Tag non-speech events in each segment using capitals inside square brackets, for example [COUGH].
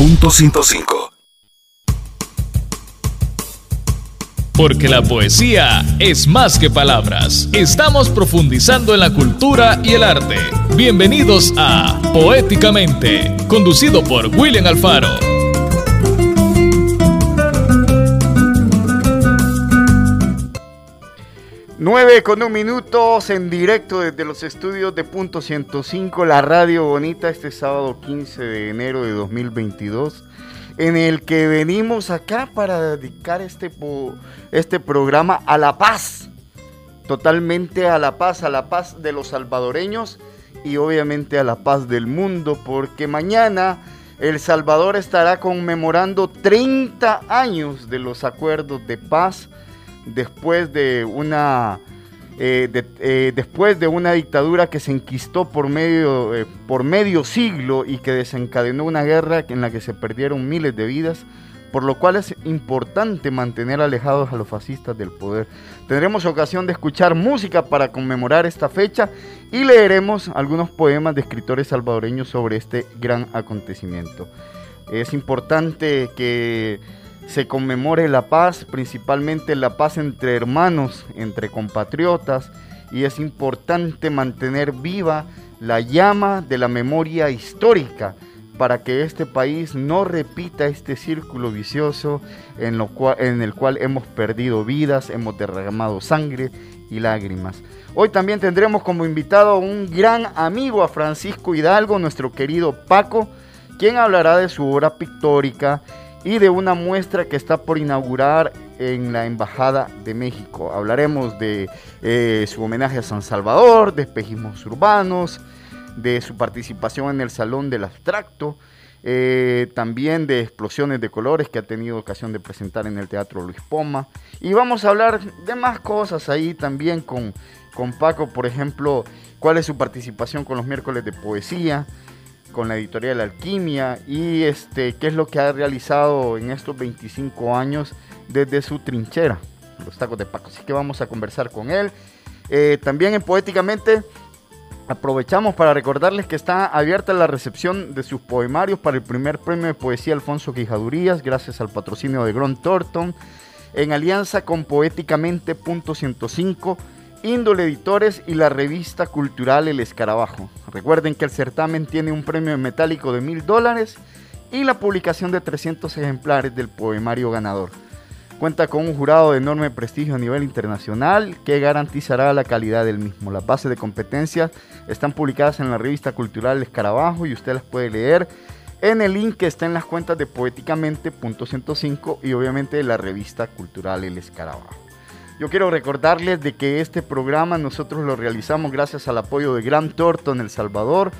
Punto 105. Porque la poesía es más que palabras. Estamos profundizando en la cultura y el arte. Bienvenidos a Poéticamente, conducido por William Alfaro. 9 con un minutos en directo desde los estudios de Punto 105, la radio bonita, este sábado 15 de enero de 2022, en el que venimos acá para dedicar este, este programa a la paz, totalmente a la paz, a la paz de los salvadoreños y obviamente a la paz del mundo, porque mañana El Salvador estará conmemorando 30 años de los acuerdos de paz después de una eh, eh, después de una dictadura que se enquistó por medio, eh, por medio siglo y que desencadenó una guerra en la que se perdieron miles de vidas, por lo cual es importante mantener alejados a los fascistas del poder. Tendremos ocasión de escuchar música para conmemorar esta fecha y leeremos algunos poemas de escritores salvadoreños sobre este gran acontecimiento. Es importante que se conmemore la paz, principalmente la paz entre hermanos, entre compatriotas, y es importante mantener viva la llama de la memoria histórica para que este país no repita este círculo vicioso en, el cual hemos perdido vidas, hemos derramado sangre y lágrimas. Hoy también tendremos como invitado a un gran amigo, a Francisco Hidalgo, nuestro querido Paco, quien hablará de su obra pictórica y de una muestra que está por inaugurar en la Embajada de México. Hablaremos de eh, su homenaje a San Salvador, de espejismos urbanos, de su participación en el Salón del Abstracto, eh, también de explosiones de colores que ha tenido ocasión de presentar en el Teatro Luis Poma. Y vamos a hablar de más cosas ahí también con, con Paco, por ejemplo, cuál es su participación con los miércoles de poesía con la editorial Alquimia y este, qué es lo que ha realizado en estos 25 años desde su trinchera, los tacos de Paco. Así que vamos a conversar con él. Eh, también en Poéticamente aprovechamos para recordarles que está abierta la recepción de sus poemarios para el primer premio de poesía Alfonso Quijadurías, gracias al patrocinio de Gron Thornton, en alianza con Poéticamente.105 Índole Editores y la revista cultural El Escarabajo. Recuerden que el certamen tiene un premio metálico de mil dólares y la publicación de 300 ejemplares del poemario ganador. Cuenta con un jurado de enorme prestigio a nivel internacional que garantizará la calidad del mismo. Las bases de competencias están publicadas en la revista cultural El Escarabajo y usted las puede leer en el link que está en las cuentas de poéticamente.105 y obviamente de la revista cultural El Escarabajo. Yo quiero recordarles de que este programa nosotros lo realizamos gracias al apoyo de Gran Torto en El Salvador,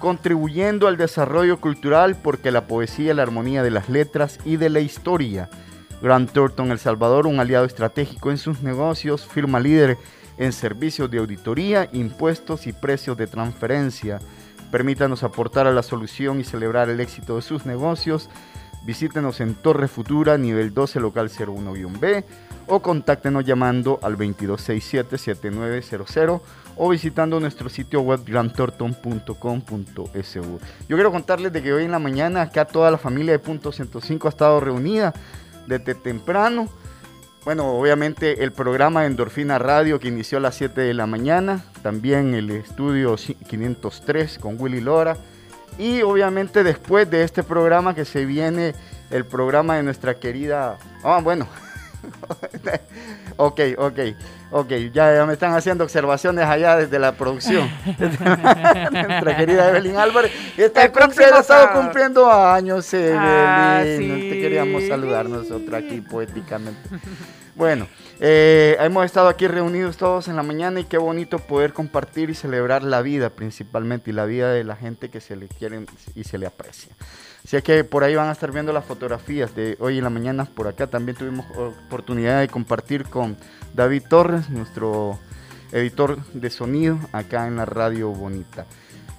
contribuyendo al desarrollo cultural porque la poesía, la armonía de las letras y de la historia. Gran Thornton El Salvador, un aliado estratégico en sus negocios, firma líder en servicios de auditoría, impuestos y precios de transferencia. Permítanos aportar a la solución y celebrar el éxito de sus negocios. Visítenos en Torre Futura, nivel 12, local 01-B o contáctenos llamando al 2267-7900 o visitando nuestro sitio web grantorton.com.su. Yo quiero contarles de que hoy en la mañana acá toda la familia de Punto 105 ha estado reunida desde temprano. Bueno, obviamente el programa Endorfina Radio que inició a las 7 de la mañana, también el estudio 503 con Willy Lora y obviamente después de este programa que se viene el programa de nuestra querida, ah bueno, [LAUGHS] ok, ok, ok. Ya, me están haciendo observaciones allá desde la producción. [LAUGHS] Nuestra querida Evelyn Álvarez. Está cumpliendo, ha estado cumpliendo años, ah, Evelyn. Te queríamos saludar nosotros aquí poéticamente. Bueno, eh, hemos estado aquí reunidos todos en la mañana y qué bonito poder compartir y celebrar la vida principalmente y la vida de la gente que se le quiere y se le aprecia. Así que por ahí van a estar viendo las fotografías de hoy en la mañana. Por acá también tuvimos oportunidad de compartir con David Torres, nuestro editor de sonido, acá en la Radio Bonita.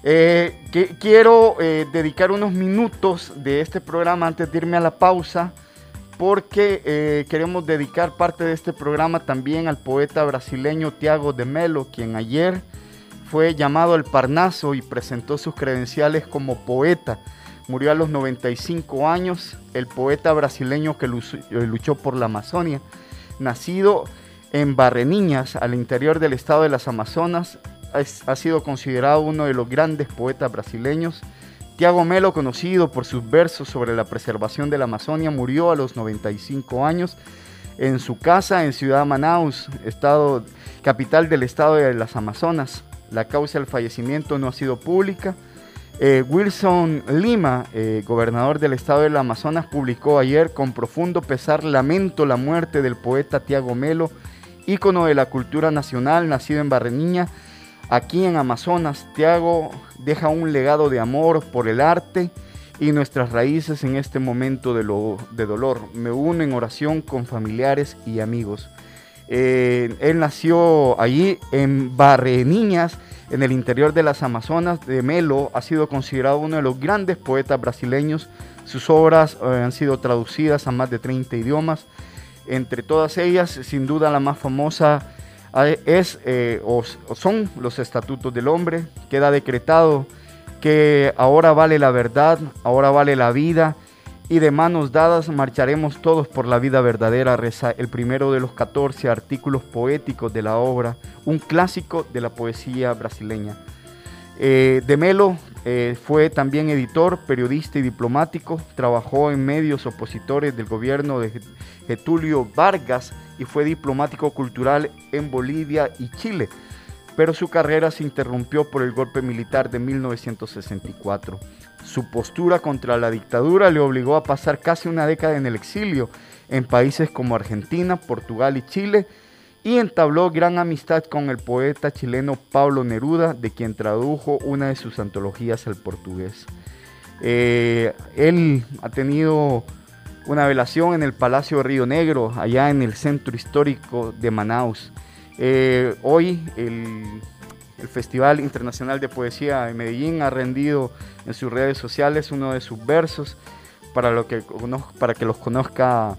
Eh, que, quiero eh, dedicar unos minutos de este programa antes de irme a la pausa, porque eh, queremos dedicar parte de este programa también al poeta brasileño Tiago de Melo, quien ayer fue llamado al Parnaso y presentó sus credenciales como poeta Murió a los 95 años el poeta brasileño que luchó por la Amazonia, nacido en Barreniñas, al interior del estado de las Amazonas, ha sido considerado uno de los grandes poetas brasileños. Tiago Melo, conocido por sus versos sobre la preservación de la Amazonia, murió a los 95 años en su casa en Ciudad Manaus, estado, capital del estado de las Amazonas. La causa del fallecimiento no ha sido pública. Eh, Wilson Lima, eh, gobernador del estado del Amazonas, publicó ayer con profundo pesar lamento la muerte del poeta Tiago Melo, ícono de la cultura nacional, nacido en Barreniña, aquí en Amazonas. Tiago deja un legado de amor por el arte y nuestras raíces en este momento de, de dolor. Me uno en oración con familiares y amigos. Eh, él nació allí en Barreniñas, en el interior de las Amazonas de Melo. Ha sido considerado uno de los grandes poetas brasileños. Sus obras eh, han sido traducidas a más de 30 idiomas. Entre todas ellas, sin duda la más famosa eh, es, o son los Estatutos del Hombre. Queda decretado que ahora vale la verdad, ahora vale la vida y de manos dadas marcharemos todos por la vida verdadera, reza el primero de los 14 artículos poéticos de la obra, un clásico de la poesía brasileña. Eh, de Melo eh, fue también editor, periodista y diplomático, trabajó en medios opositores del gobierno de Getulio Vargas y fue diplomático cultural en Bolivia y Chile pero su carrera se interrumpió por el golpe militar de 1964. Su postura contra la dictadura le obligó a pasar casi una década en el exilio en países como Argentina, Portugal y Chile, y entabló gran amistad con el poeta chileno Pablo Neruda, de quien tradujo una de sus antologías al portugués. Eh, él ha tenido una velación en el Palacio de Río Negro, allá en el centro histórico de Manaus. Eh, hoy el, Festival Internacional de Poesía de Medellín ha rendido en sus redes sociales uno de sus versos para, lo que, para que los conozca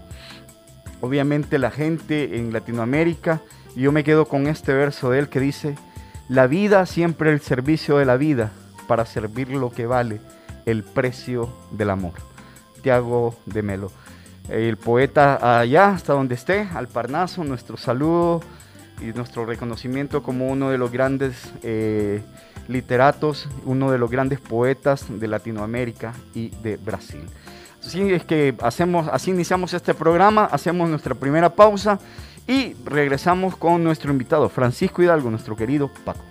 obviamente la gente en Latinoamérica. Y yo me quedo con este verso de él que dice, la vida siempre el servicio de la vida para servir lo que vale el precio del amor. Tiago de Melo. El poeta allá, hasta donde esté, al Parnaso, nuestro saludo y nuestro reconocimiento como uno de los grandes eh, literatos, uno de los grandes poetas de Latinoamérica y de Brasil. Así es que hacemos, así iniciamos este programa, hacemos nuestra primera pausa y regresamos con nuestro invitado Francisco Hidalgo, nuestro querido Paco.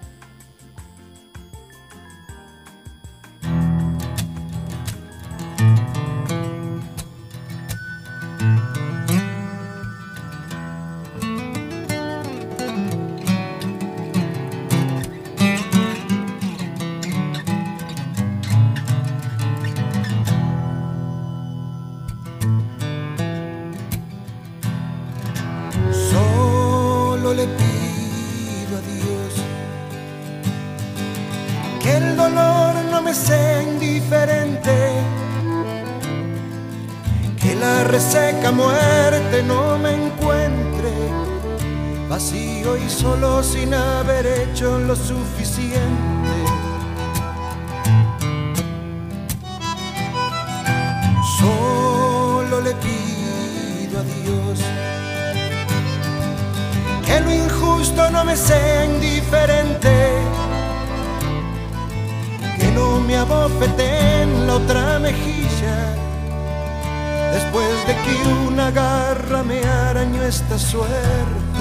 que una garra me arañó esta suerte.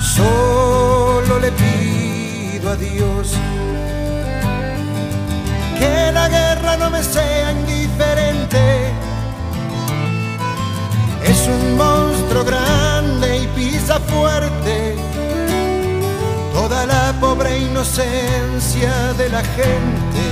Solo le pido a Dios que la guerra no me sea indiferente. Es un monstruo grande y pisa fuerte toda la pobre inocencia de la gente.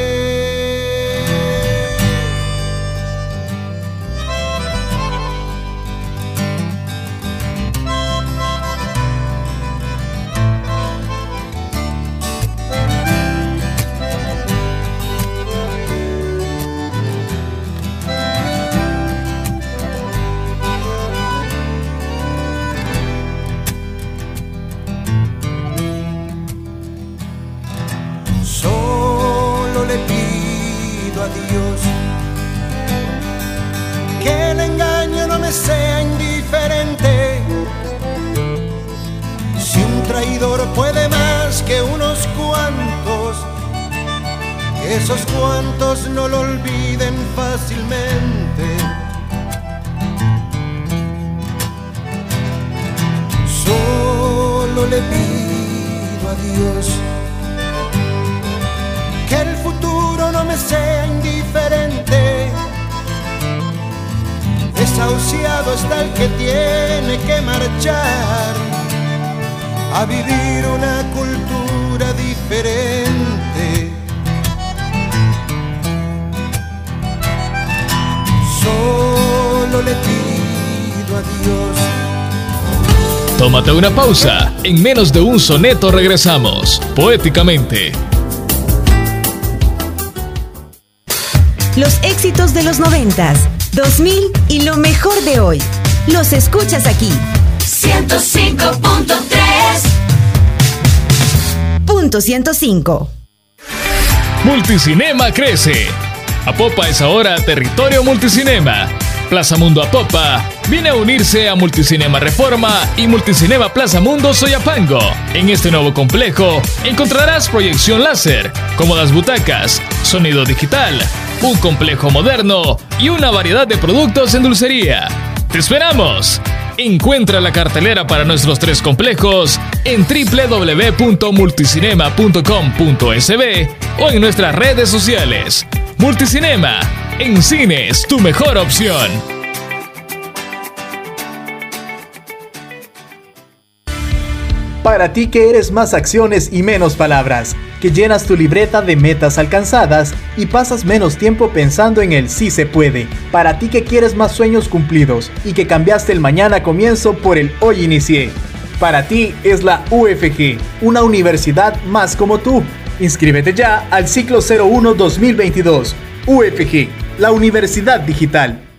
Esos cuantos no lo olviden fácilmente. Solo le pido a Dios que el futuro no me sea indiferente. Desahuciado está el que tiene que marchar a vivir una cultura Tómate una pausa. En menos de un soneto regresamos, poéticamente. Los éxitos de los noventas, 2000 y lo mejor de hoy. Los escuchas aquí. 105.3 Punto 105. Multicinema crece. Apopa es ahora territorio multicinema. Plaza Mundo Apopa viene a unirse a Multicinema Reforma y Multicinema Plaza Mundo Soyapango. En este nuevo complejo encontrarás proyección láser, cómodas butacas, sonido digital, un complejo moderno y una variedad de productos en dulcería. ¡Te esperamos! Encuentra la cartelera para nuestros tres complejos en www.multicinema.com.sb o en nuestras redes sociales. Multicinema, en cines, tu mejor opción. Para ti que eres más acciones y menos palabras, que llenas tu libreta de metas alcanzadas y pasas menos tiempo pensando en el sí se puede. Para ti que quieres más sueños cumplidos y que cambiaste el mañana comienzo por el hoy inicié. Para ti es la UFG, una universidad más como tú. Inscríbete ya al ciclo 01 2022. UFG, la Universidad Digital.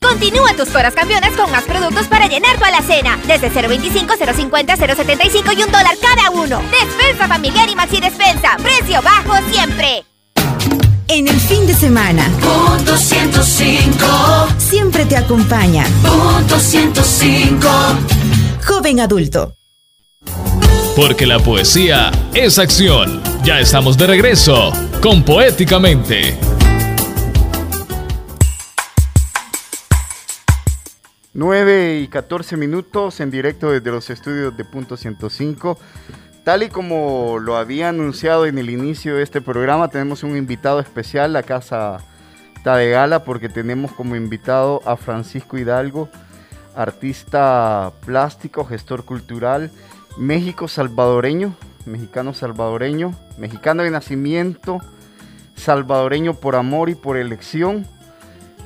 Continúa tus horas campeonas con más productos para llenar tu alacena. Desde 0.25, 0.50, 0.75 y un dólar cada uno. Despensa familiar y maxi despensa. Precio bajo siempre. En el fin de semana, Punto 105 siempre te acompaña Punto 105 Joven Adulto. Porque la poesía es acción. Ya estamos de regreso con Poéticamente. 9 y 14 minutos en directo desde los estudios de Punto 105. Tal y como lo había anunciado en el inicio de este programa, tenemos un invitado especial, la casa está de gala, porque tenemos como invitado a Francisco Hidalgo, artista plástico, gestor cultural, México salvadoreño, mexicano salvadoreño, mexicano de nacimiento, salvadoreño por amor y por elección.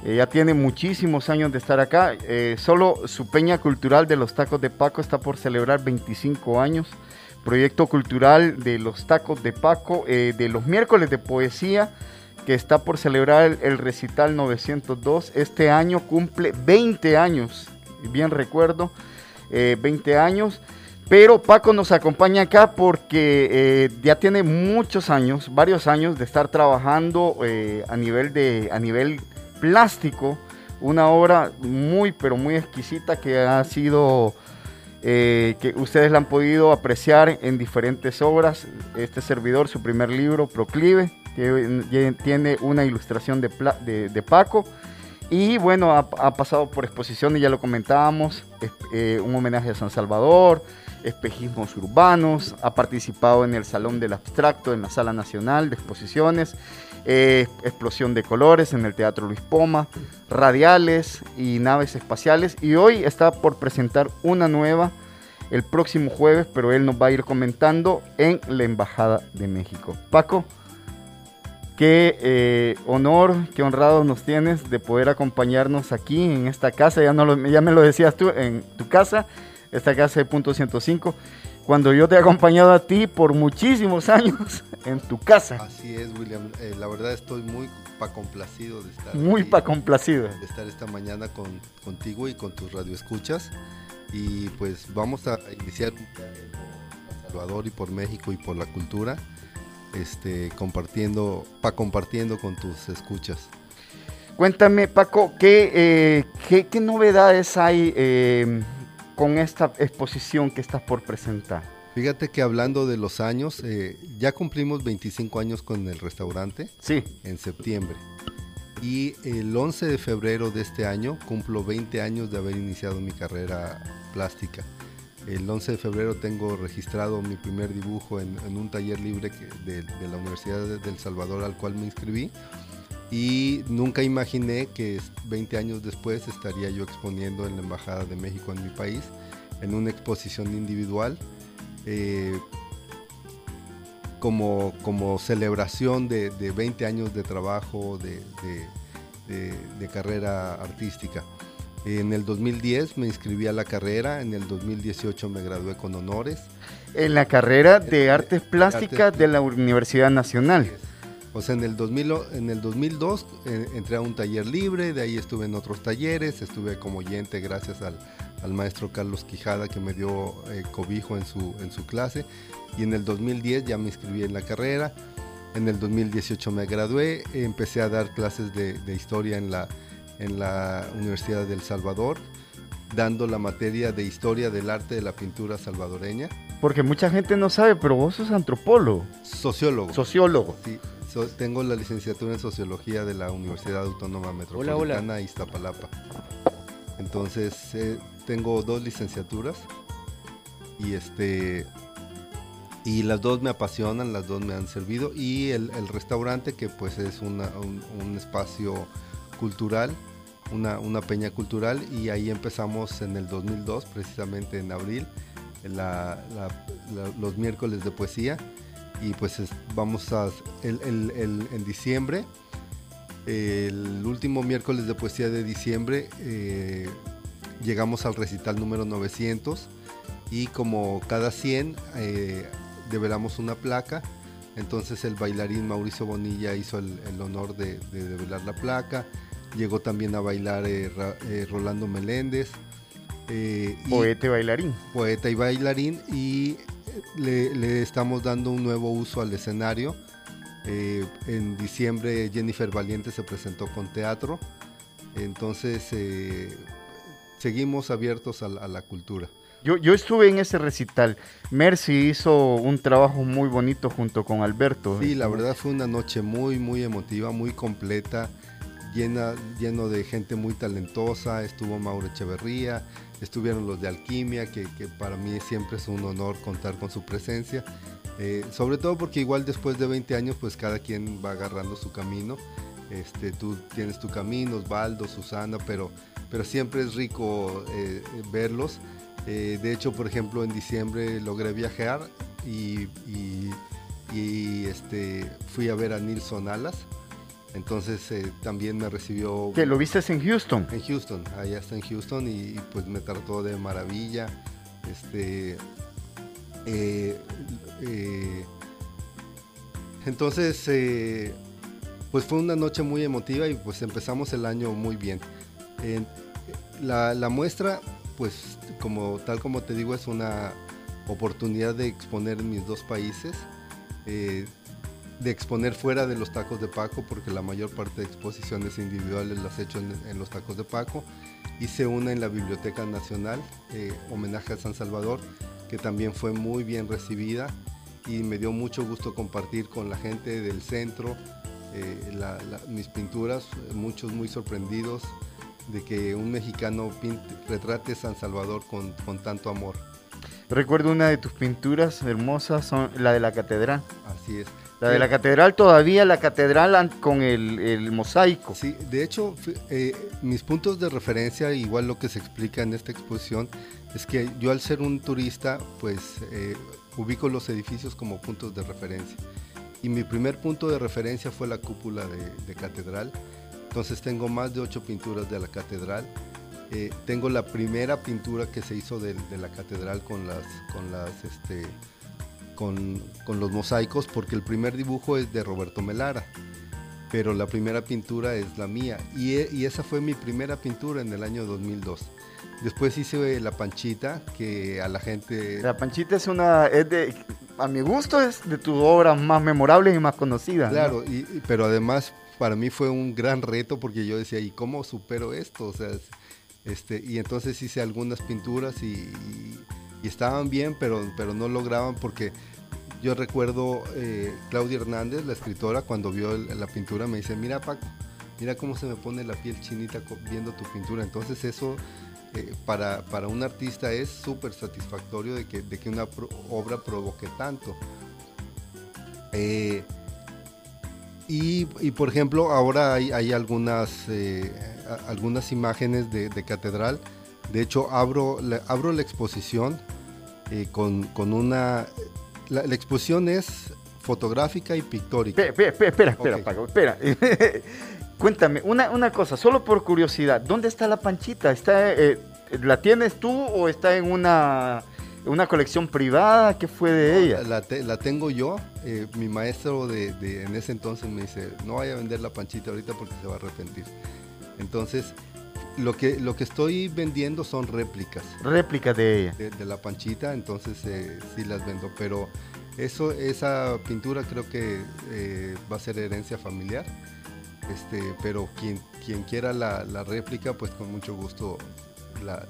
Eh, ya tiene muchísimos años de estar acá. Eh, solo su peña cultural de los tacos de Paco está por celebrar 25 años. Proyecto cultural de los tacos de Paco, eh, de los miércoles de poesía, que está por celebrar el, recital 902. Este año cumple 20 años, bien recuerdo, eh, 20 años. Pero Paco nos acompaña acá porque ya tiene muchos años, varios años de estar trabajando a nivel de a nivel plástico, una obra muy pero muy exquisita que ha sido eh, que ustedes la han podido apreciar en diferentes obras. Este servidor, su primer libro, Proclive, tiene una ilustración de, de- Paco. Y bueno, ha, pasado por exposiciones, ya lo comentábamos, eh, un homenaje a San Salvador, espejismos urbanos, ha participado en el Salón del Abstracto, en la Sala Nacional de Exposiciones, Explosión de Colores en el Teatro Luis Poma, Radiales y Naves Espaciales. Y hoy está por presentar una nueva el próximo jueves, pero él nos va a ir comentando en la Embajada de México. Paco, qué eh, honor, qué honrado nos tienes de poder acompañarnos aquí en esta casa. Ya, no lo- ya me lo decías tú, en tu casa, esta casa de punto 105. Cuando yo te he acompañado a ti por muchísimos años [LAUGHS] en tu casa. Así es, William. Eh, la verdad estoy muy pa complacido de estar Muy aquí, pa' complacido. de estar esta mañana con, contigo y con tus radioescuchas. Y pues vamos a iniciar por Salvador y por México y por la cultura. este, compartiendo, pa compartiendo con tus escuchas. Cuéntame, Paco, ¿qué, eh, qué, qué novedades hay eh, con esta exposición que estás por presentar? Fíjate que hablando de los años, eh, ya cumplimos 25 años con el restaurante. Sí. En septiembre. Y el 11 de febrero de este año cumplo 20 años de haber iniciado mi carrera plástica. El 11 de febrero tengo registrado mi primer dibujo en, en un taller libre que- de, de la Universidad de El Salvador al cual me inscribí. Y nunca imaginé que 20 años después estaría yo exponiendo en la Embajada de México en mi país, en una exposición individual, eh, como, como celebración de, de 20 años de trabajo, de, de- carrera artística. En el 2010 me inscribí a la carrera, en el 2018 me gradué con honores. En la carrera de Artes Plásticas de la Universidad Nacional. O sea, en el, 2000, o- en el 2002 eh, entré a un taller libre, de ahí estuve en otros talleres, estuve como oyente gracias al, al maestro Carlos Quijada que me dio eh, cobijo en su, en su clase. Y en el 2010 ya me inscribí en la carrera. En el 2018 me gradué, empecé a dar clases de, de historia en la, en la Universidad del Salvador, dando la materia de historia del arte de la pintura salvadoreña. Porque mucha gente no sabe, pero vos sos antropólogo, Sociólogo. sociólogo. Sí, so- tengo la licenciatura en Sociología de la Universidad Autónoma Metropolitana Iztapalapa. Entonces, eh, tengo dos licenciaturas y este y las dos me apasionan, las dos me han servido y el, el restaurante que pues es una- un, un espacio cultural, una, una peña cultural y ahí empezamos en el 2002, precisamente en abril, los miércoles de poesía. Y pues es- vamos a el, en diciembre el último miércoles de poesía de diciembre eh, llegamos al recital número 900 y como cada 100 eh, develamos una placa. Entonces el bailarín Mauricio Bonilla hizo el, honor de, de develar la placa. Llegó también a bailar eh, eh, Rolando Meléndez eh, Poeta y bailarín. poeta y bailarín y le, le estamos dando un nuevo uso al escenario. Eh, en diciembre Jennifer Valiente se presentó con teatro, entonces eh, seguimos abiertos a, la- a la cultura. Yo, yo estuve en ese recital. Mercy hizo un trabajo muy bonito junto con Alberto. Sí, la verdad fue una noche muy, muy emotiva, muy completa, llena, lleno de gente muy talentosa. Estuvo Mauro Echeverría, estuvieron los de Alquimia, que, que para mí siempre es un honor contar con su presencia. Eh, sobre todo porque igual después de 20 años, pues cada quien va agarrando su camino. Este, tú tienes tu camino, Osvaldo, Susana, pero, pero siempre es rico eh, verlos. Eh, de hecho, por ejemplo, en diciembre logré viajar y, y- y, este, fui a ver a Nilson Alas. Entonces eh, también me recibió Que lo viste en Houston. en Houston, allá está en Houston y, y, pues me trató de maravilla. Este, eh, eh, entonces, pues fue una noche muy emotiva y pues empezamos el año muy bien. En- la, la muestra, pues como tal como te digo, es una oportunidad de exponer mis dos países. De exponer fuera de los tacos de Paco, porque la mayor parte de exposiciones individuales las he hecho en, en los tacos de Paco. Hice una en la Biblioteca Nacional, eh, homenaje a San Salvador, que también fue muy bien recibida y me dio mucho gusto compartir con la gente del centro eh, la- la- mis pinturas, muchos muy sorprendidos de que un mexicano pinte- retrate San Salvador con, con tanto amor. Recuerdo una de tus pinturas hermosas, son la de la catedral. Así es. La de la catedral todavía, la catedral con el, el mosaico. Sí, de hecho, eh, mis puntos de referencia, igual lo que se explica en esta exposición, es que yo al ser un turista, pues eh, ubico los edificios como puntos de referencia. Y mi primer punto de referencia fue la cúpula de, de catedral. Entonces tengo más de ocho pinturas de la catedral. Eh, tengo la primera pintura que se hizo de, de la catedral con las, con las, este, con, con los mosaicos, porque el primer dibujo es de Roberto Melara pero la primera pintura es la mía. Y, e- y esa fue mi primera pintura en el año 2002. Después hice La Panchita, que a la gente... La panchita es una, es de, a mi gusto es de tus obras más memorables y más conocidas. Claro, y, pero además para mí fue un gran reto porque yo decía, ¿y cómo supero esto? O sea, este, y entonces hice algunas pinturas y, estaban bien, pero, pero no lograban porque yo recuerdo eh, Claudia Hernández, la escritora, cuando vio la pintura me dice, mira Paco, mira cómo se me pone la piel chinita viendo tu pintura. Entonces eso eh, para, para, un artista es súper satisfactorio de que, de que una obra provoque tanto. Eh, y, y, por ejemplo, ahora hay, hay algunas, eh, algunas imágenes de, catedral. De hecho, abro la, abro la exposición con, con, una... La, exposición es fotográfica y pictórica. Espera, espera, espera, Paco, espera. [LAUGHS] Cuéntame, una, una cosa, solo por curiosidad, ¿dónde está la panchita? ¿Está, eh, ¿La tienes tú o está en una, una colección privada? ¿Qué fue de ella? La, la tengo yo. Eh, mi maestro de, de, en ese entonces me dice, no vaya a vender la panchita ahorita porque se va a arrepentir. Entonces, lo que, lo que estoy vendiendo son réplicas. Réplicas de ella. De, la panchita, entonces eh, sí las vendo, pero eso, esa pintura creo que va a ser herencia familiar. Este, pero quien, quien quiera la, réplica, pues con mucho gusto la,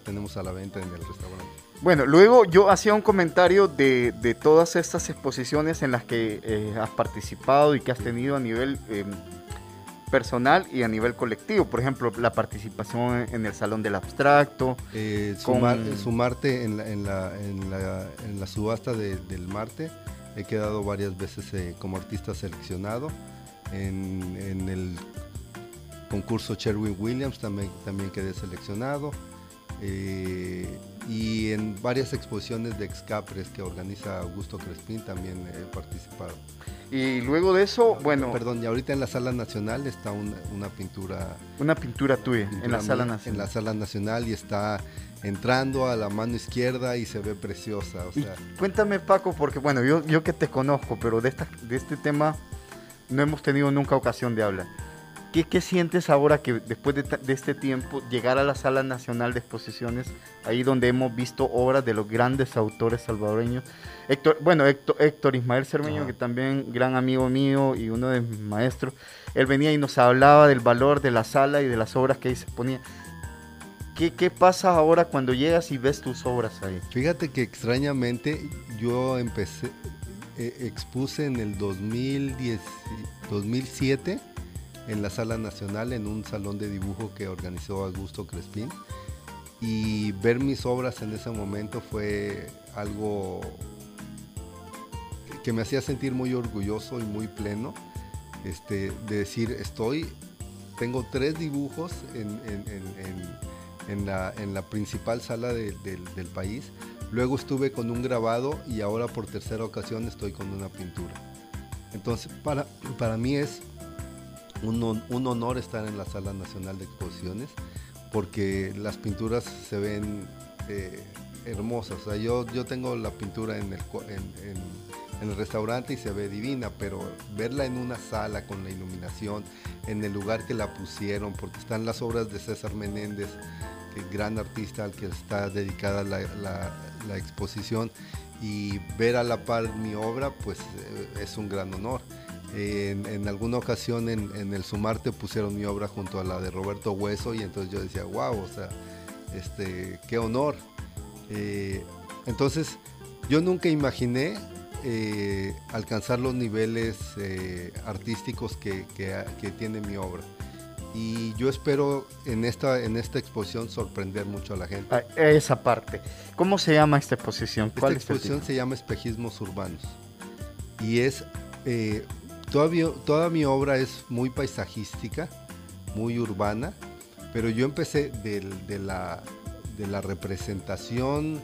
tenemos a la venta en el restaurante. Bueno, luego yo hacía un comentario de, todas estas exposiciones en las que eh, has participado y que has tenido a nivel em, personal y a nivel colectivo. Por ejemplo, la participación en el Salón del Abstracto. Eh, sumarte en la, en, la, en, la, subasta del Marte. He quedado varias veces eh, como artista seleccionado en, el concurso Sherwin Williams también, también quedé seleccionado. Eh, y en varias exposiciones de Excapres que organiza Augusto Crespín también he participado. Y luego de eso, bueno... Perdón, y ahorita en la Sala Nacional está una, pintura... Una pintura tuya en la Sala Nacional. En la Sala Nacional y está entrando a la mano izquierda y se ve preciosa. cuéntame Paco, porque bueno, yo, yo que te conozco, pero de, esta, de este tema no hemos tenido nunca ocasión de hablar. ¿Qué, sientes ahora que después de, este tiempo llegar a la Sala Nacional de Exposiciones, ahí donde hemos visto obras de los grandes autores salvadoreños? Héctor, bueno, Héctor, Ismael Cermeño, que también gran amigo mío y uno de mis maestros, él venía y nos hablaba del valor de la sala y de las obras que ahí se ponían. ¿Qué, ¿Qué, pasa ahora cuando llegas y ves tus obras ahí? Fíjate que extrañamente yo empecé, eh, expuse en el 2010, 2007 en la Sala Nacional en un salón de dibujo que organizó Augusto Crespín y ver mis obras en ese momento fue algo que me hacía sentir muy orgulloso y muy pleno este, de decir estoy tengo tres dibujos en, la, principal sala del país Luego estuve con un grabado y ahora por tercera ocasión estoy con una pintura. Entonces, para, para mí es un, honor estar en la Sala Nacional de Exposiciones porque las pinturas se ven eh, hermosas. O sea, yo, tengo la pintura en el, restaurante y se ve divina, pero verla en una sala con la iluminación, en el lugar que la pusieron, porque están las obras de César Menéndez, gran artista al que está dedicada la, la exposición y ver a la par mi obra, pues eh, es un gran honor. En, alguna ocasión en, el Sumarte pusieron mi obra junto a la de Roberto Hueso y entonces yo decía, wow, o sea, este, qué honor. Eh, entonces, yo nunca imaginé eh, alcanzar los niveles artísticos que, que tiene mi obra y yo espero en esta, en esta exposición sorprender mucho a la gente. Ah, esa parte. ¿Cómo se llama esta exposición? ¿Cuál esta exposición se llama Espejismos Urbanos y es, eh, toda mi obra es muy paisajística, muy urbana, pero yo empecé de, la, representación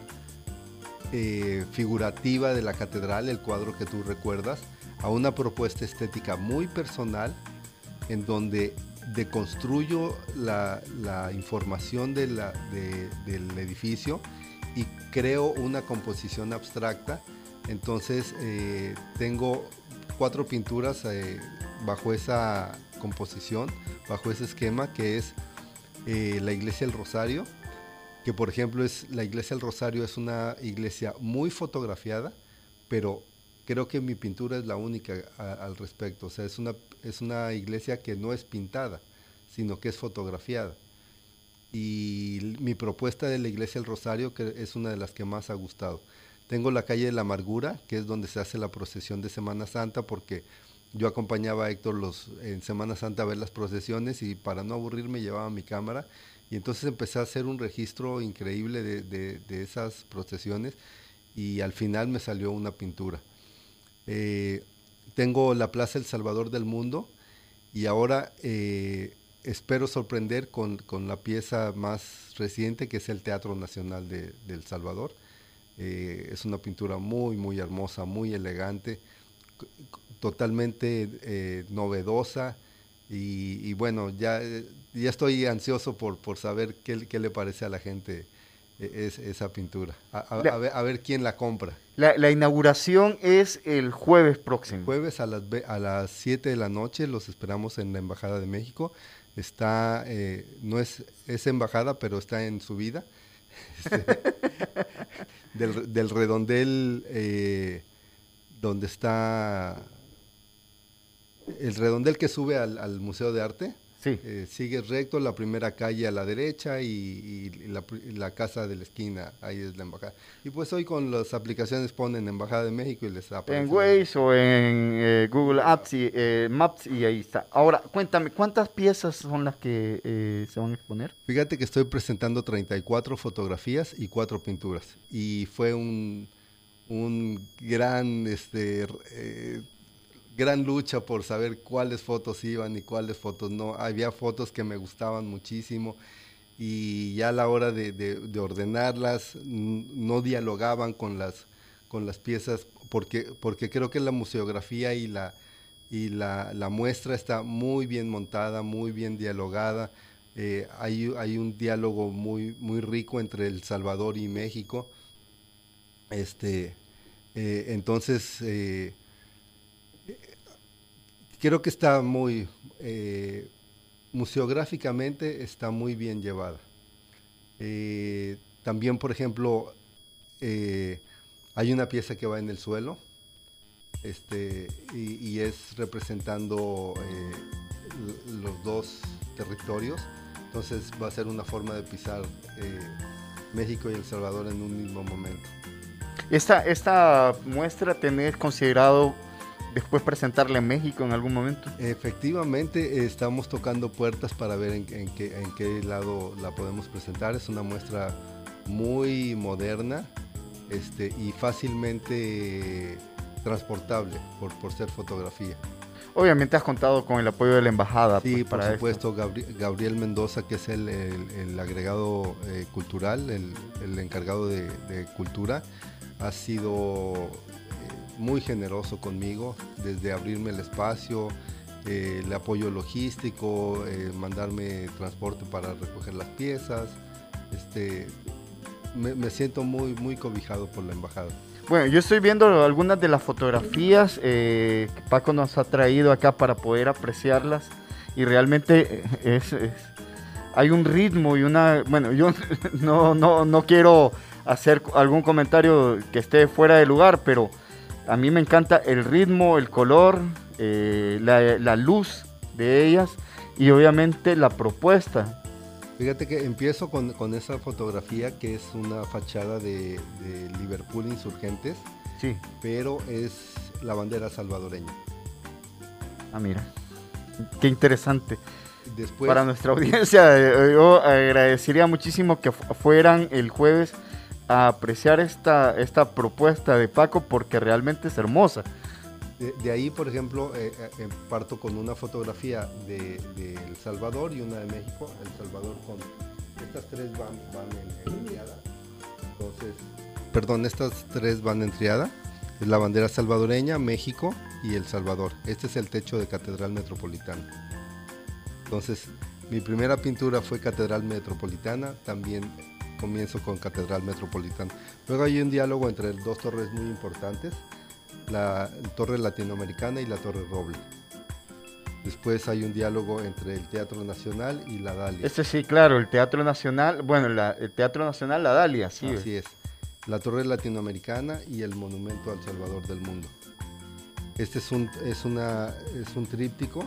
eh, figurativa de la catedral, el cuadro que tú recuerdas, a una propuesta estética muy personal en donde deconstruyo la, información del edificio y creo una composición abstracta. Entonces eh, tengo cuatro pinturas eh, bajo esa composición, bajo ese esquema que es eh, la iglesia del Rosario, que por ejemplo es la iglesia del Rosario es una iglesia muy fotografiada, pero creo que mi pintura es la única al respecto. O sea, es una, es una iglesia que no es pintada, sino que es fotografiada. Y mi propuesta de la iglesia del Rosario que es una de las que más ha gustado. Tengo la calle de la Amargura, que es donde se hace la procesión de Semana Santa, porque yo acompañaba a Héctor los, en Semana Santa a ver las procesiones y para no aburrirme llevaba mi cámara. Y entonces empecé a hacer un registro increíble de, de esas procesiones y al final me salió una pintura. Eh, tengo la Plaza El Salvador del Mundo y ahora eh, espero sorprender con, la pieza más reciente que es el Teatro Nacional de, El Salvador. Eh, es una pintura muy, muy hermosa, muy elegante, totalmente novedosa y, bueno, ya, ya estoy ansioso por, por saber qué, qué le parece a la gente es, esa pintura. A, ver, quién la compra. La, inauguración es el jueves próximo. Jueves a las, a las 7 de la noche, los esperamos en la Embajada de México. Está, eh, no es, es embajada, pero está en subida. [LAUGHS] Este, [LAUGHS] del, redondel eh, donde está el redondel que sube al Museo de Arte Sí. Eh, sigues recto, la primera calle a la derecha y, la, casa de la esquina, ahí es la embajada. Y pues hoy con las aplicaciones ponen Embajada de México y les aparece. En Waze o en eh, Google Apps y, eh, Maps y ahí está. Ahora, cuéntame, ¿cuántas piezas son las que se van a exponer? Fíjate que estoy presentando 34 fotografías y 4 pinturas. Y fue un, un gran este, gran lucha por saber cuáles fotos iban y cuáles fotos no. Había fotos que me gustaban muchísimo y ya a la hora de, ordenarlas no dialogaban con las, con las piezas porque, porque creo que la museografía y la, y la, muestra está muy bien montada, muy bien dialogada. Eh, hay, hay, un diálogo muy, muy rico entre El Salvador y México. Este, eh, entonces, eh, creo que está muy, eh, museográficamente está muy bien llevada. Eh, también, por ejemplo, eh, hay una pieza que va en el suelo este, y, es representando los dos territorios. Entonces va a ser una forma de pisar México y El Salvador en un mismo momento. Esta, esta muestra tenés considerado después presentarla en México en algún momento? Efectivamente, estamos tocando puertas para ver en, qué, en qué lado la podemos presentar. Es una muestra muy moderna este, y fácilmente transportable por, por ser fotografía. Obviamente has contado con el apoyo de la embajada. Sí, pues, por supuesto, Gabriel, Mendoza, que es el, el, agregado eh, cultural, el, el encargado de, de, cultura, ha sido muy generoso conmigo, desde abrirme el espacio, eh, el apoyo logístico, eh, mandarme transporte para recoger las piezas. Este, me, siento muy, muy cobijado por la embajada. Bueno, yo estoy viendo algunas de las fotografías eh, que Paco nos ha traído acá para poder apreciarlas y realmente es, hay un ritmo y una... Bueno, yo [LAUGHS] no, no, no quiero hacer algún comentario que esté fuera de lugar, pero a mí me encanta el ritmo, el color, eh, la, luz de ellas y obviamente la propuesta. Fíjate que empiezo con, esa fotografía que es una fachada de, Liverpool Insurgentes, sí. pero es la bandera salvadoreña. Ah, mira, qué interesante. Después, Para nuestra [LAUGHS] audiencia, eh, yo agradecería muchísimo que fueran el jueves a apreciar esta, esta propuesta de Paco porque realmente es hermosa. De, ahí, por ejemplo, eh, eh, parto con una fotografía de, El Salvador y una de México. El Salvador con... Estas tres van, en, triada. Entonces, perdón, estas tres van en triada. Es la bandera salvadoreña, México y El Salvador. Este es el techo de Catedral Metropolitana. Entonces, mi primera pintura fue Catedral Metropolitana, también comienzo con Catedral Metropolitana. Luego hay un diálogo entre dos torres muy importantes, la Torre Latinoamericana y la Torre Roble. Después hay un diálogo entre el Teatro Nacional y la Dalia. Este sí, claro, el Teatro Nacional, bueno, el Teatro Nacional, la Dalia, sí. Así es. la Torre Latinoamericana y el Monumento al Salvador del Mundo. Este es un, es una, es un tríptico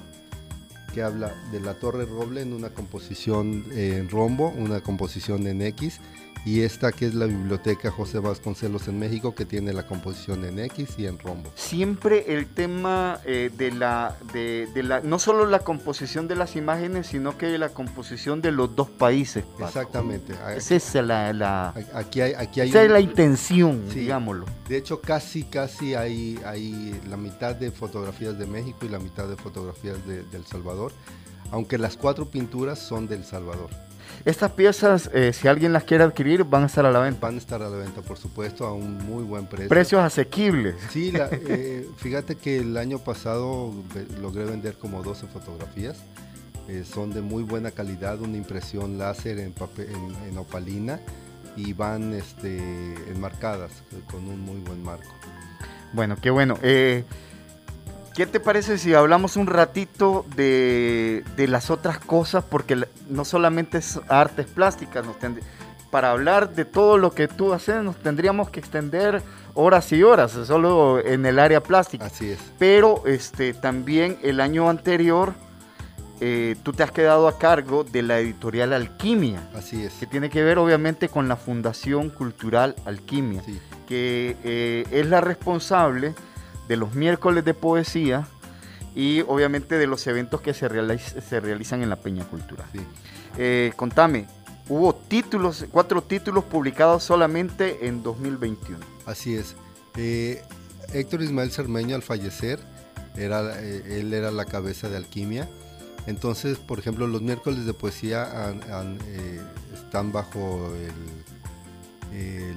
que habla de la Torre Roble en una composición en rombo, una composición en X y esta que es la biblioteca José Vasconcelos en México que tiene la composición en X y en rombo. Siempre el tema eh, de, la, de, la, no solo la composición de las imágenes, sino que la composición de los dos países. Exactamente. Esa es la, aquí hay, aquí hay esa es la intención, digámoslo. De hecho, casi, casi hay, hay la mitad de fotografías de México y la mitad de fotografías de, de El Salvador, aunque las cuatro pinturas son del Salvador. Estas piezas, eh, si alguien las quiere adquirir, van a estar a la venta. Van a estar a la venta, por supuesto, a un muy buen precio. Precios asequibles. Sí, [LAUGHS] eh, fíjate que el año pasado logré vender como 12 fotografías. Eh, son de muy buena calidad, una impresión láser en, papel, en, opalina y van este, enmarcadas con un muy buen marco. Bueno, qué bueno. ¿Qué te parece si hablamos un ratito de, las otras cosas? Porque no solamente es artes plásticas, para hablar de todo lo que tú haces nos tendríamos que extender horas y horas, solo en el área plástica. Así es. Pero este, también el año anterior eh, tú te has quedado a cargo de la editorial Alquimia. Así es. Que tiene que ver obviamente con la Fundación Cultural Alquimia, que eh, es la responsable de los miércoles de poesía y obviamente de los eventos que se, se realizan en la Peña Cultura. Eh, contame, hubo títulos, cuatro títulos publicados solamente en 2021. Así es. Eh, Héctor Ismael Cermeño al fallecer, era, eh, él era la cabeza de Alquimia. Entonces, por ejemplo, los miércoles de poesía están bajo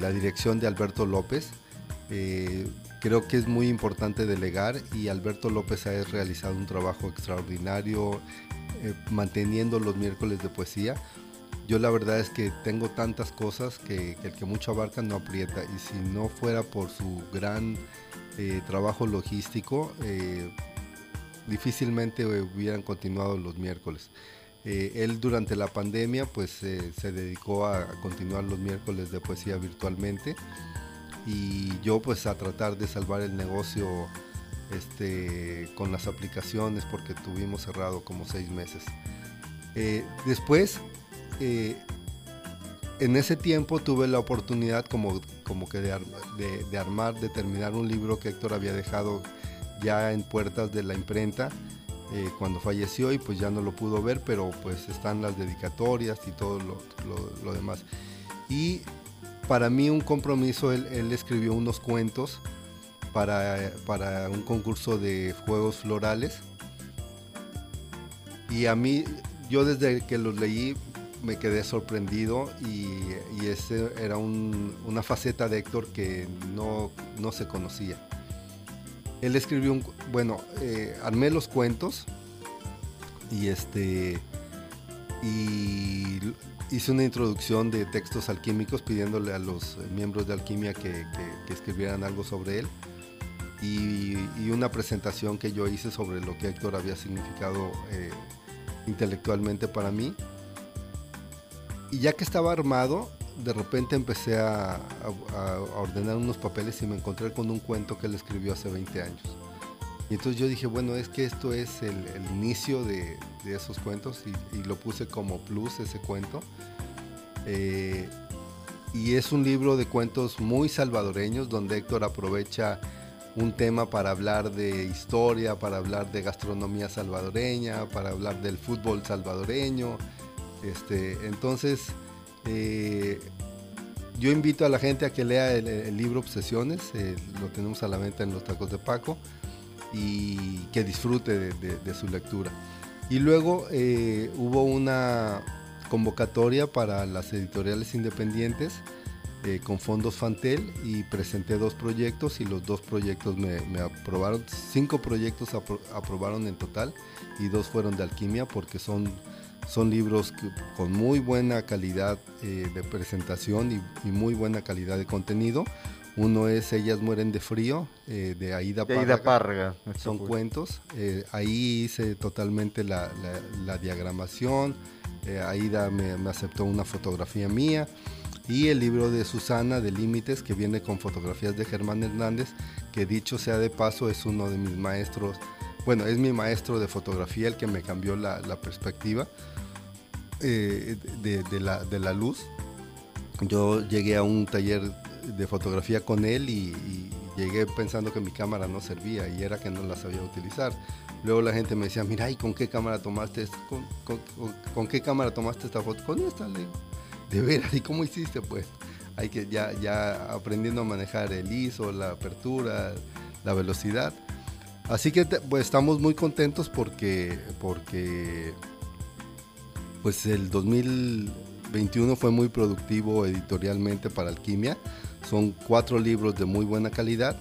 la dirección de Alberto López. Creo que es muy importante delegar y Alberto López ha realizado un trabajo extraordinario eh, manteniendo los miércoles de poesía. Yo la verdad es que tengo tantas cosas que, el que mucho abarca no aprieta y si no fuera por su gran eh, trabajo logístico, eh, difícilmente hubieran continuado los miércoles. él durante la pandemia pues se dedicó a continuar los miércoles de poesía virtualmente y yo pues a tratar de salvar el negocio este, con las aplicaciones porque tuvimos cerrado como seis meses. Eh, después, eh, en ese tiempo tuve la oportunidad como, como que de, de, armar, de terminar un libro que Héctor había dejado ya en puertas de la imprenta eh, cuando falleció y pues ya no lo pudo ver, pero pues están las dedicatorias y todo lo, lo, lo demás. Y para mí un compromiso, él, escribió unos cuentos para, para, un concurso de juegos florales. Y a mí, yo desde que los leí me quedé sorprendido y, ese era una faceta de Héctor que no, no, se conocía. Él escribió un, bueno, eh, armé los cuentos y este, y hice una introducción de textos alquímicos pidiéndole a los miembros de Alquimia que, escribieran algo sobre él y, una presentación que yo hice sobre lo que Héctor había significado eh, intelectualmente para mí. Y ya que estaba armado, de repente empecé a, ordenar unos papeles y me encontré con un cuento que él escribió hace 20 años. Y entonces yo dije, bueno, es que esto es el, inicio de, esos cuentos y, lo puse como plus ese cuento. Eh, y es un libro de cuentos muy salvadoreños donde Héctor aprovecha un tema para hablar de historia, para hablar de gastronomía salvadoreña, para hablar del fútbol salvadoreño. Este, entonces, eh, yo invito a la gente a que lea el, libro Obsesiones, eh, lo tenemos a la venta en los tacos de Paco y que disfrute de, su lectura. Y luego eh, hubo una convocatoria para las editoriales independientes eh, con fondos Fantel y presenté dos proyectos y los dos proyectos me, aprobaron, cinco proyectos aprobaron en total y dos fueron de alquimia porque son, son libros con muy buena calidad eh, de presentación y, y, muy buena calidad de contenido. Uno es Ellas mueren de frío, eh, de Aida Párraga. Son cuentos. Eh, ahí hice totalmente la, diagramación. Eh, Aida me, aceptó una fotografía mía. y el libro de Susana de Límites que viene con fotografías de Germán Hernández, que dicho sea de paso es uno de mis maestros, bueno, es mi maestro de fotografía el que me cambió la, perspectiva de, la, luz. Yo llegué a un taller de fotografía con él y, llegué pensando que mi cámara no servía y era que no la sabía utilizar. Luego la gente me decía, mira, ¿y con qué cámara tomaste, con, con, qué cámara tomaste esta foto? Con esta, le de veras, ¿y cómo hiciste? Pues hay que ya, ya aprendiendo a manejar el ISO, la apertura, la velocidad. Así que pues estamos muy contentos porque, porque pues el 2021 fue muy productivo editorialmente para Alquimia. Son cuatro libros de muy buena calidad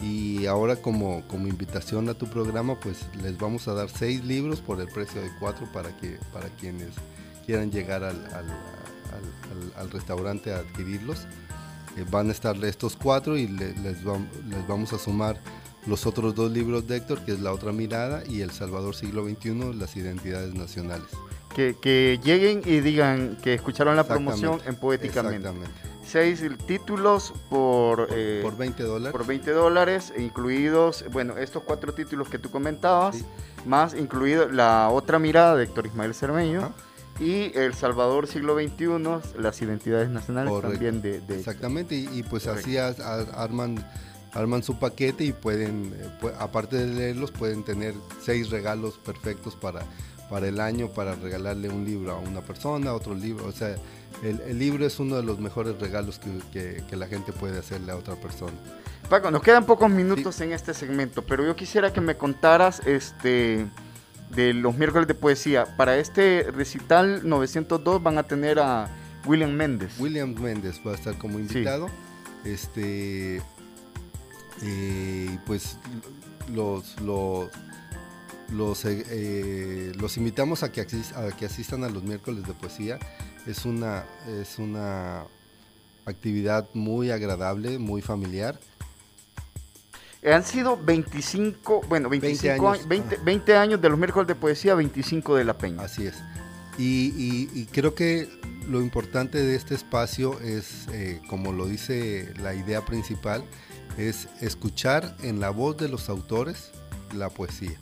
y ahora como, como invitación a tu programa pues les vamos a dar seis libros por el precio de cuatro para, que, para quienes quieran llegar al, al, restaurante a adquirirlos. Eh, van a estar estos cuatro y les, les, vamos a sumar los otros dos libros de Héctor, que es La otra mirada y El Salvador siglo XXI, las identidades nacionales. Que, lleguen y digan que escucharon la promoción en Poéticamente. Seis títulos por, eh, por 20 dólares. Por 20 dólares, incluidos, bueno, estos cuatro títulos que tú comentabas, más incluido La otra mirada de Héctor Ismael Cermeño y El Salvador siglo XXI, las identidades nacionales también de, Exactamente, y, pues así arman, arman su paquete y pueden, eh, aparte de leerlos, pueden tener seis regalos perfectos para, para el año, para regalarle un libro a una persona, otro libro, o sea, el, libro es uno de los mejores regalos que, la gente puede hacerle a otra persona. Paco, nos quedan pocos minutos en este segmento, pero yo quisiera que me contaras, este de los miércoles de poesía. Para este recital 902 van a tener a William Méndez. William Méndez va a estar como invitado. Este eh, pues los los los, eh, eh, los invitamos a que, a que asistan a los miércoles de poesía. Es una, es una actividad muy agradable, muy familiar. Han sido 25, bueno, 25 20 años, 20, años de los miércoles de poesía, 25 de la Peña. Así es. Y, creo que lo importante de este espacio es, eh, como lo dice la idea principal, es escuchar en la voz de los autores la poesía.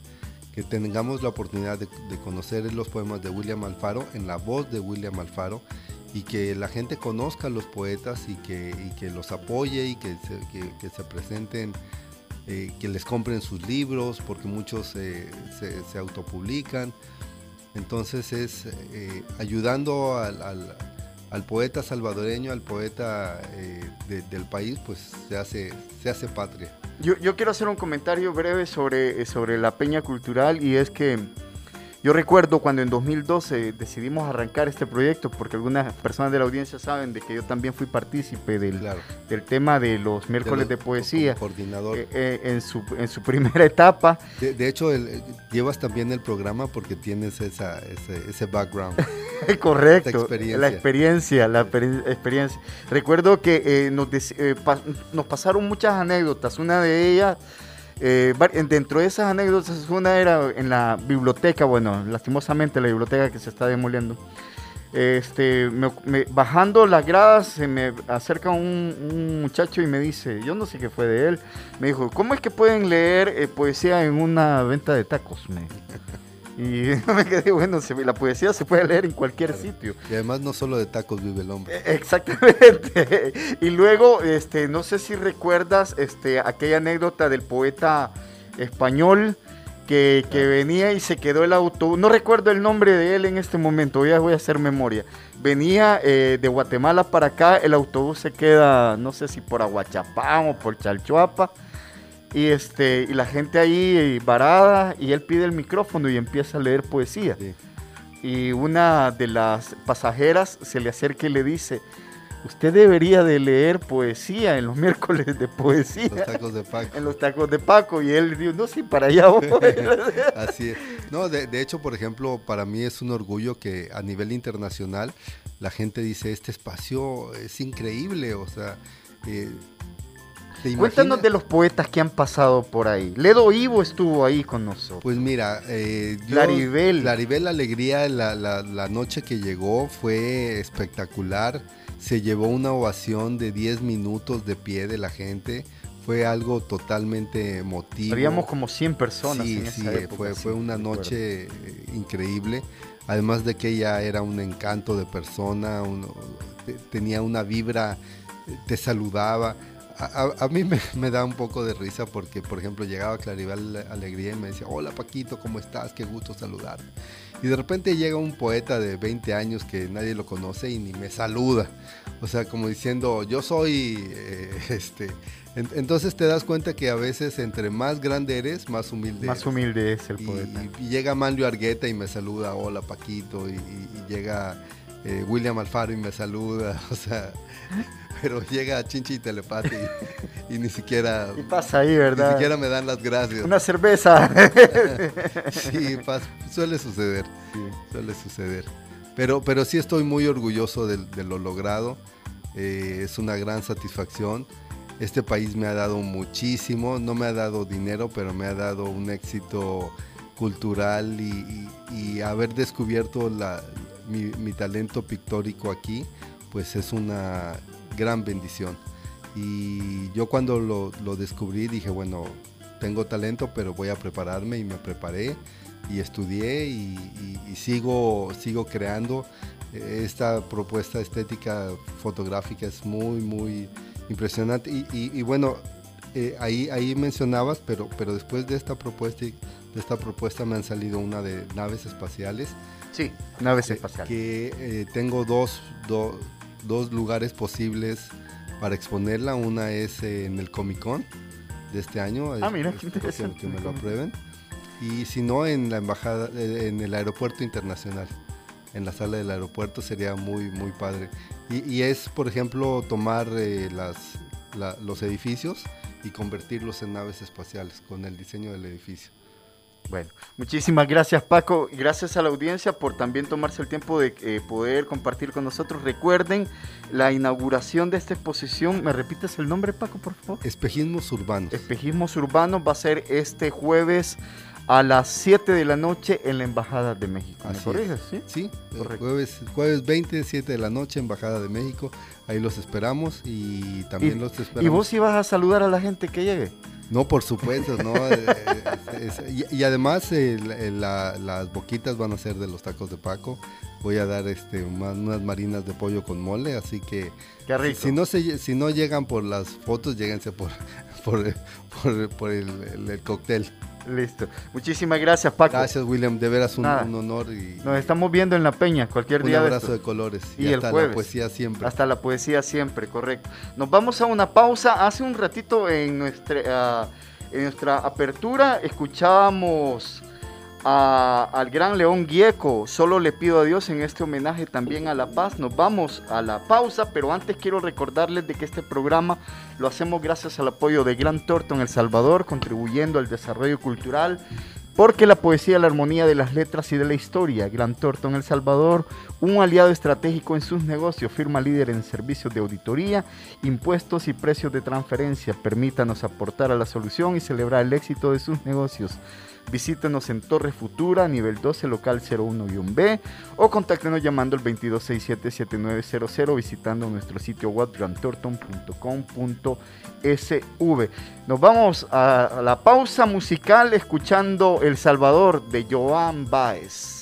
Que tengamos la oportunidad de, conocer los poemas de William Alfaro en la voz de William Alfaro y que la gente conozca a los poetas y que, que los apoye y que que se presenten eh, que les compren sus libros, porque muchos se, se, autopublican. Entonces es eh, ayudando al, poeta salvadoreño, al poeta eh, del país, pues se hace, se hace patria. Yo, yo, quiero hacer un comentario breve sobre, sobre la Peña Cultural y es que yo recuerdo cuando en 2012 decidimos arrancar este proyecto, porque algunas personas de la audiencia saben de que yo también fui partícipe del, del tema de los miércoles de, poesía. Coordinador. Eh, eh, en, su, en su [LAUGHS] primera etapa. De, hecho, eh, llevas también el programa porque tienes esa, ese, background. [LAUGHS] Correcto. Experiencia. La experiencia, la experiencia. Recuerdo que nos, nos pasaron muchas anécdotas. Una de ellas eh, dentro de esas anécdotas, una era en la biblioteca, bueno, lastimosamente la biblioteca que se está demoliendo. Este, bajando las gradas se me acerca un, muchacho y me dice, yo no sé qué fue de él, me dijo, ¿cómo es que pueden leer eh, poesía en una venta de tacos? Me y [LAUGHS] me quedé, bueno, la poesía se puede leer en cualquier sitio. Y además no solo de tacos vive el hombre. E, exactamente. [LAUGHS] y luego, este, no sé si recuerdas este, aquella anécdota del poeta español que, venía y se quedó el autobús. No recuerdo el nombre de él en este momento, ya voy a hacer memoria. Venía eh, de Guatemala para acá, el autobús se queda, no sé si por Aguachapán o por Chalchuapa y, este, y la gente ahí varada y él pide el micrófono y empieza a leer poesía. Y una de las pasajeras se le acerca y le dice, usted debería de leer poesía en los [LAUGHS] miércoles de poesía. Los tacos de Paco. En los tacos de Paco. Y él dijo, no, sí, para allá voy. [LAUGHS] Así es. No, de, de, hecho, por ejemplo, para mí es un orgullo que a nivel internacional la gente dice, este espacio es increíble, o sea... Eh, Cuéntanos de los poetas que han pasado por ahí. Ledo Ivo estuvo ahí con nosotros. Pues mira, eh, Claribel. Claribel Alegría, la, la, noche que llegó fue espectacular. Se llevó una ovación de 10 minutos de pie de la gente fue algo totalmente emotivo. Habíamos como 100 personas. Sí, sí, fue, fue una noche eh, increíble. Además de que ella era un encanto de persona, tenía una vibra, te saludaba. A, mí me, da un poco de risa porque, por ejemplo, llegaba Claribel Alegría y me decía, hola Paquito, ¿cómo estás? Qué gusto saludar. Y de repente llega un poeta de 20 años que nadie lo conoce y ni me saluda. O sea, como diciendo, yo soy eh, [LAUGHS] este, entonces te das cuenta que a veces entre más grande eres, más humilde Más humilde es el poeta. Y, llega Manlio Argueta y me saluda, hola Paquito, y, llega eh, William Alfaro y me saluda, [LAUGHS] o sea, pero llega Chinchi y Telepati y, ni siquiera... Y pasa ahí, ¿verdad? Ni siquiera me dan las gracias. Una cerveza. [LAUGHS] sí, suele suceder, suele suceder. Pero, pero sí estoy muy orgulloso de, lo logrado, eh, es una gran satisfacción este país me ha dado muchísimo, no me ha dado dinero, pero me ha dado un éxito cultural y, haber descubierto mi, talento pictórico aquí, pues es una gran bendición. Y yo cuando lo, descubrí dije, bueno, tengo talento, pero voy a prepararme y me preparé y estudié y, sigo, sigo creando. Esta propuesta estética fotográfica es muy, muy impresionante. Y, bueno, eh, ahí, ahí mencionabas, pero, pero después de esta propuesta, de esta propuesta me han salido una de naves espaciales. Sí, naves espaciales. Que eh, tengo dos, dos lugares posibles para exponerla. Una es en el Comic Con de este año. Ah, mira, qué interesante. Que me lo aprueben. Y si no, en la embajada, eh, en el aeropuerto internacional en la sala del aeropuerto sería muy, muy padre. Y, es, por ejemplo, tomar eh, las, los edificios y convertirlos en naves espaciales con el diseño del edificio. Bueno, muchísimas gracias Paco, gracias a la audiencia por también tomarse el tiempo de eh, poder compartir con nosotros. Recuerden la inauguración de esta exposición, ¿me repites el nombre Paco, por favor? Espejismos Urbanos. Espejismos Urbanos va a ser este jueves a las 7 de la noche en la Embajada de México. ¿Me corriges? Sí, sí jueves, jueves 20, 7 de la noche, Embajada de México. Ahí los esperamos y también los esperamos. ¿Y vos ibas a saludar a la gente que llegue? No, por supuesto, ¿no? Eh, y, además eh, las boquitas van a ser de los tacos de Paco. Voy a dar este unas marinas de pollo con mole, así que Si, no se, si no llegan por las fotos, lléguense por, [LAUGHS] por, el cóctel. Listo. Muchísimas gracias, Paco. Gracias, William. De veras un, honor. Y, Nos estamos viendo en la peña cualquier día. Un abrazo de, colores. Y, hasta la poesía siempre. Hasta la poesía siempre, correcto. Nos vamos a una pausa. Hace un ratito en nuestra, ah, en nuestra apertura escuchábamos al gran León Gieco. Solo le pido a Dios en este homenaje también a la paz. Nos vamos a la pausa, pero antes quiero recordarles de que este programa lo hacemos gracias al apoyo de Gran Torto en El Salvador, contribuyendo al desarrollo cultural. Porque la poesía, la armonía de las letras y de la historia, Gran Torto en El Salvador, un aliado estratégico en sus negocios, firma líder en servicios de auditoría, impuestos y precios de transferencia. Permítanos aportar a la solución y celebrar el éxito de sus negocios. Visítenos en Torre Futura, nivel 12, local 01-B, o contáctenos llamando al 2267-7900, visitando nuestro sitio web grantorton.com.sv. Nos vamos a la pausa musical escuchando El Salvador de Joan Baez.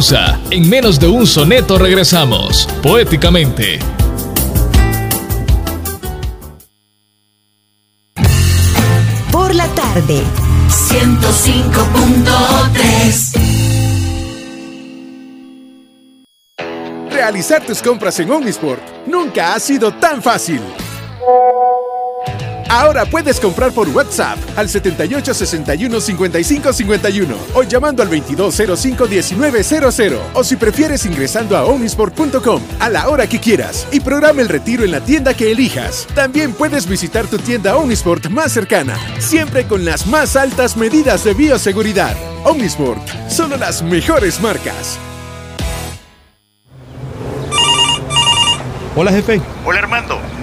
Pausa. En menos de un soneto regresamos, poéticamente. Por la tarde. 105.3 Realizar tus compras en Omnisport nunca ha sido tan fácil. Ahora puedes comprar por WhatsApp al 78 61 55 51 o llamando al 2205 1900 o si prefieres ingresando a omnisport.com a la hora que quieras y programa el retiro en la tienda que elijas. También puedes visitar tu tienda Omnisport más cercana, siempre con las más altas medidas de bioseguridad. Omnisport, solo las mejores marcas. Hola jefe. Hola Armando,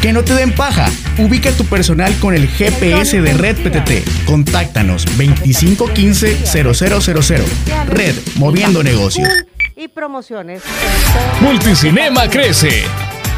Que no te den paja. Ubica tu personal con el GPS de Red PTT. Contáctanos 2515-0000. Red, moviendo negocios. y promociones. Multicinema crece.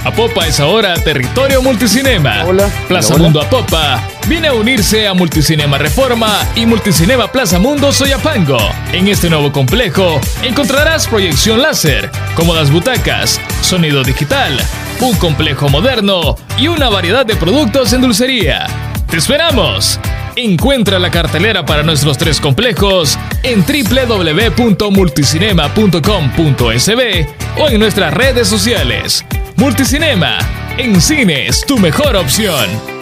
Apopa es ahora territorio multicinema. Plaza Hola. Mundo Apopa viene a unirse a Multicinema Reforma y Multicinema Plaza Mundo Soyapango. En este nuevo complejo encontrarás proyección láser, cómodas butacas, sonido digital, un complejo moderno y una variedad de productos en dulcería. ¡Te esperamos! Encuentra la cartelera para nuestros tres complejos en www.multicinema.com.sb o en nuestras redes sociales. Multicinema. En cines, tu mejor opción.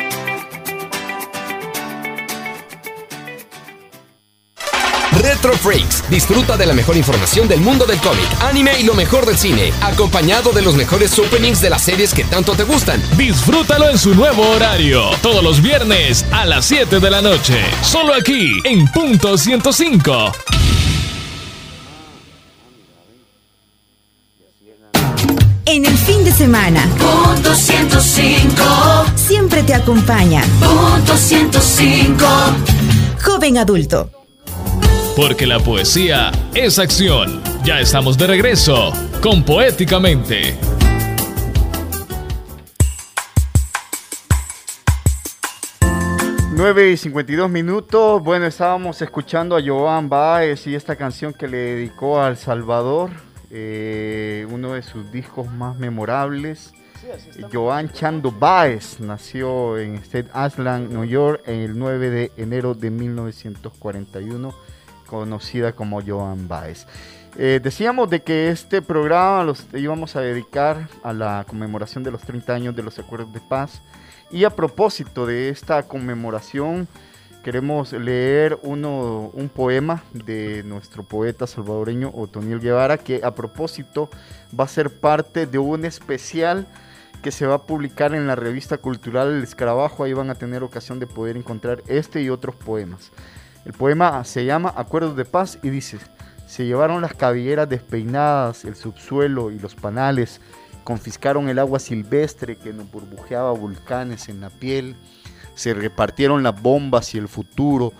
Retro Freaks. Disfruta de la mejor información del mundo del cómic, anime y lo mejor del cine, acompañado de los mejores openings de las series que tanto te gustan. Disfrútalo en su nuevo horario, todos los viernes a las 7 de la noche, solo aquí en Punto 105. En el fin de semana. Punto 105. Siempre te acompaña. Punto 105. Joven adulto. Porque la poesía es acción. Ya estamos de regreso con Poéticamente. Nueve y 52 minutos. Bueno, estábamos escuchando a Joan Baez y esta canción que le dedicó al Salvador, eh, uno de sus discos más memorables. Joan Chando Baez nació en State Island, New York, el 9 de enero de 1941, conocida como Joan Baez. Eh, decíamos de que este programa los íbamos a dedicar a la conmemoración de los 30 años de los acuerdos de paz. Y a propósito de esta conmemoración, queremos leer uno, un poema de nuestro poeta salvadoreño Otoniel Guevara, que a propósito va a ser parte de un especial que se va a publicar en la revista cultural El Escarabajo. Ahí van a tener ocasión de poder encontrar este y otros poemas. El poema se llama Acuerdos de Paz y dice, se llevaron las cabelleras despeinadas, el subsuelo y los panales, confiscaron el agua silvestre que nos burbujeaba volcanes en la piel, se repartieron las bombas y el futuro,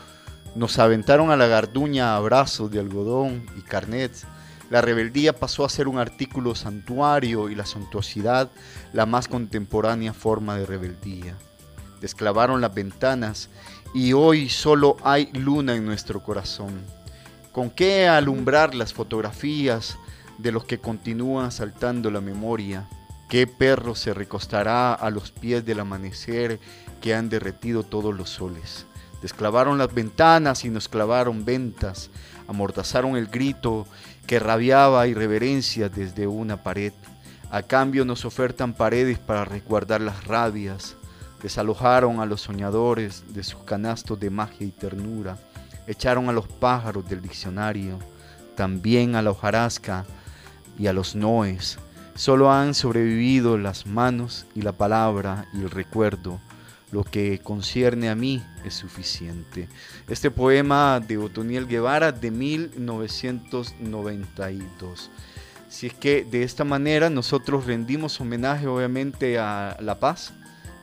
nos aventaron a la garduña abrazos de algodón y carnets. La rebeldía pasó a ser un artículo santuario y la suntuosidad la más contemporánea forma de rebeldía. Desclavaron las ventanas y hoy solo hay luna en nuestro corazón. ¿Con qué alumbrar las fotografías de los que continúan asaltando la memoria? ¿Qué perro se recostará a los pies del amanecer que han derretido todos los soles? Desclavaron las ventanas y nos clavaron ventas, amordazaron el grito que rabiaba irreverencia desde una pared. A cambio nos ofertan paredes para resguardar las rabias. Desalojaron a los soñadores de sus canastos de magia y ternura. Echaron a los pájaros del diccionario, también a la hojarasca y a los noes. Solo han sobrevivido las manos y la palabra y el recuerdo. Lo que concierne a mí es suficiente. Este poema de Otoniel Guevara de 1992. Si es que de esta manera nosotros rendimos homenaje obviamente a la paz,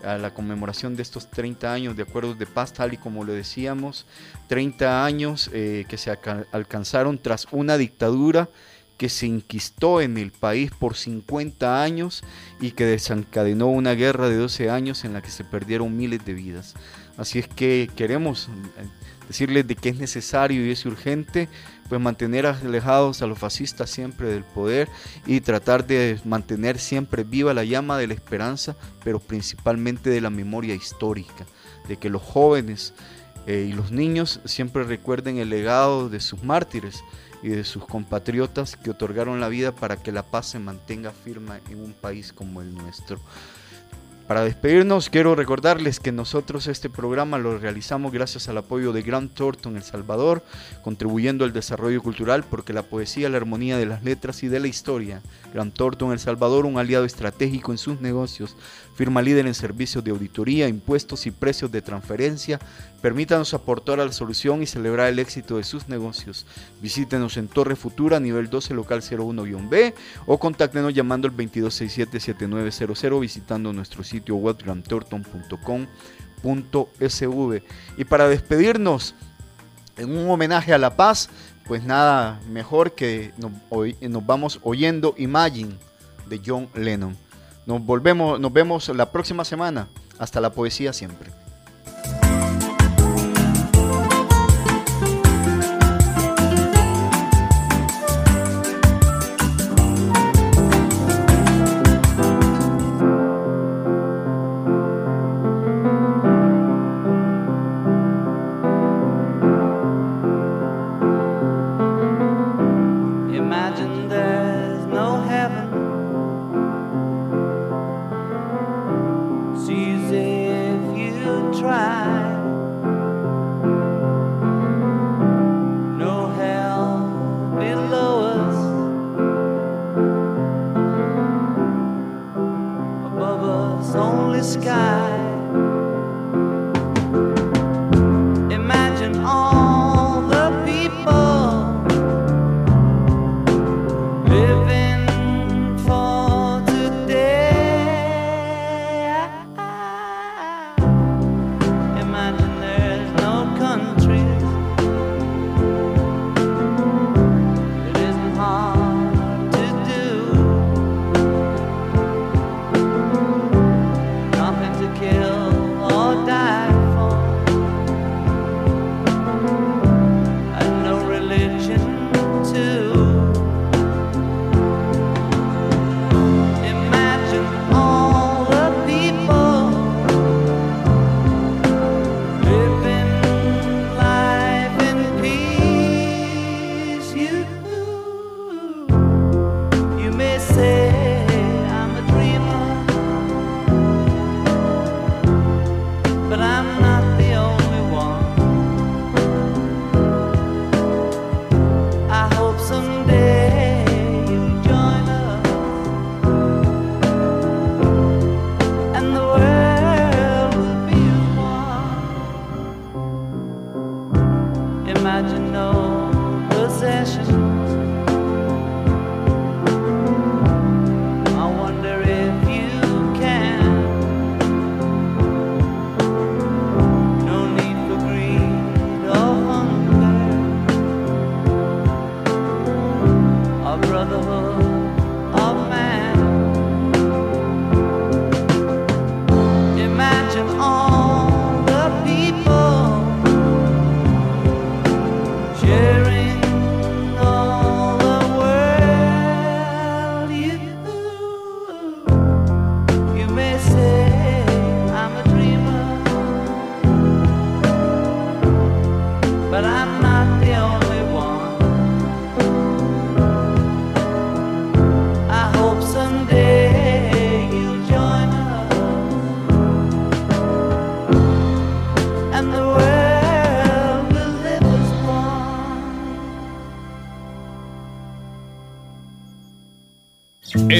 a la conmemoración de estos 30 años de acuerdos de paz, tal y como lo decíamos, 30 años eh, que se alcanzaron tras una dictadura que se inquistó en el país por 50 años y que desencadenó una guerra de 12 años en la que se perdieron miles de vidas. Así es que queremos eh, decirles de que es necesario y es urgente pues mantener alejados a los fascistas siempre del poder y tratar de mantener siempre viva la llama de la esperanza, pero principalmente de la memoria histórica, de que los jóvenes eh, y los niños siempre recuerden el legado de sus mártires y de sus compatriotas que otorgaron la vida para que la paz se mantenga firme en un país como el nuestro. Para despedirnos, quiero recordarles que nosotros este programa lo realizamos gracias al apoyo de Grant Thornton El Salvador, contribuyendo al desarrollo cultural porque la poesía, la armonía de las letras y de la historia. Grant Thornton El Salvador, un aliado estratégico en sus negocios, firma líder en servicios de auditoría, impuestos y precios de transferencia. Permítanos aportar a la solución y celebrar el éxito de sus negocios. Visítenos en Torre Futura, nivel 12, local 01-B, o contáctenos llamando al 2267-7900, visitando nuestro sitio web grantorton.com.sv. Y para despedirnos, en un homenaje a la paz, pues nada mejor que nos, nos vamos oyendo Imagine de John Lennon. Nos volvemos, nos vemos la próxima semana. Hasta la poesía siempre.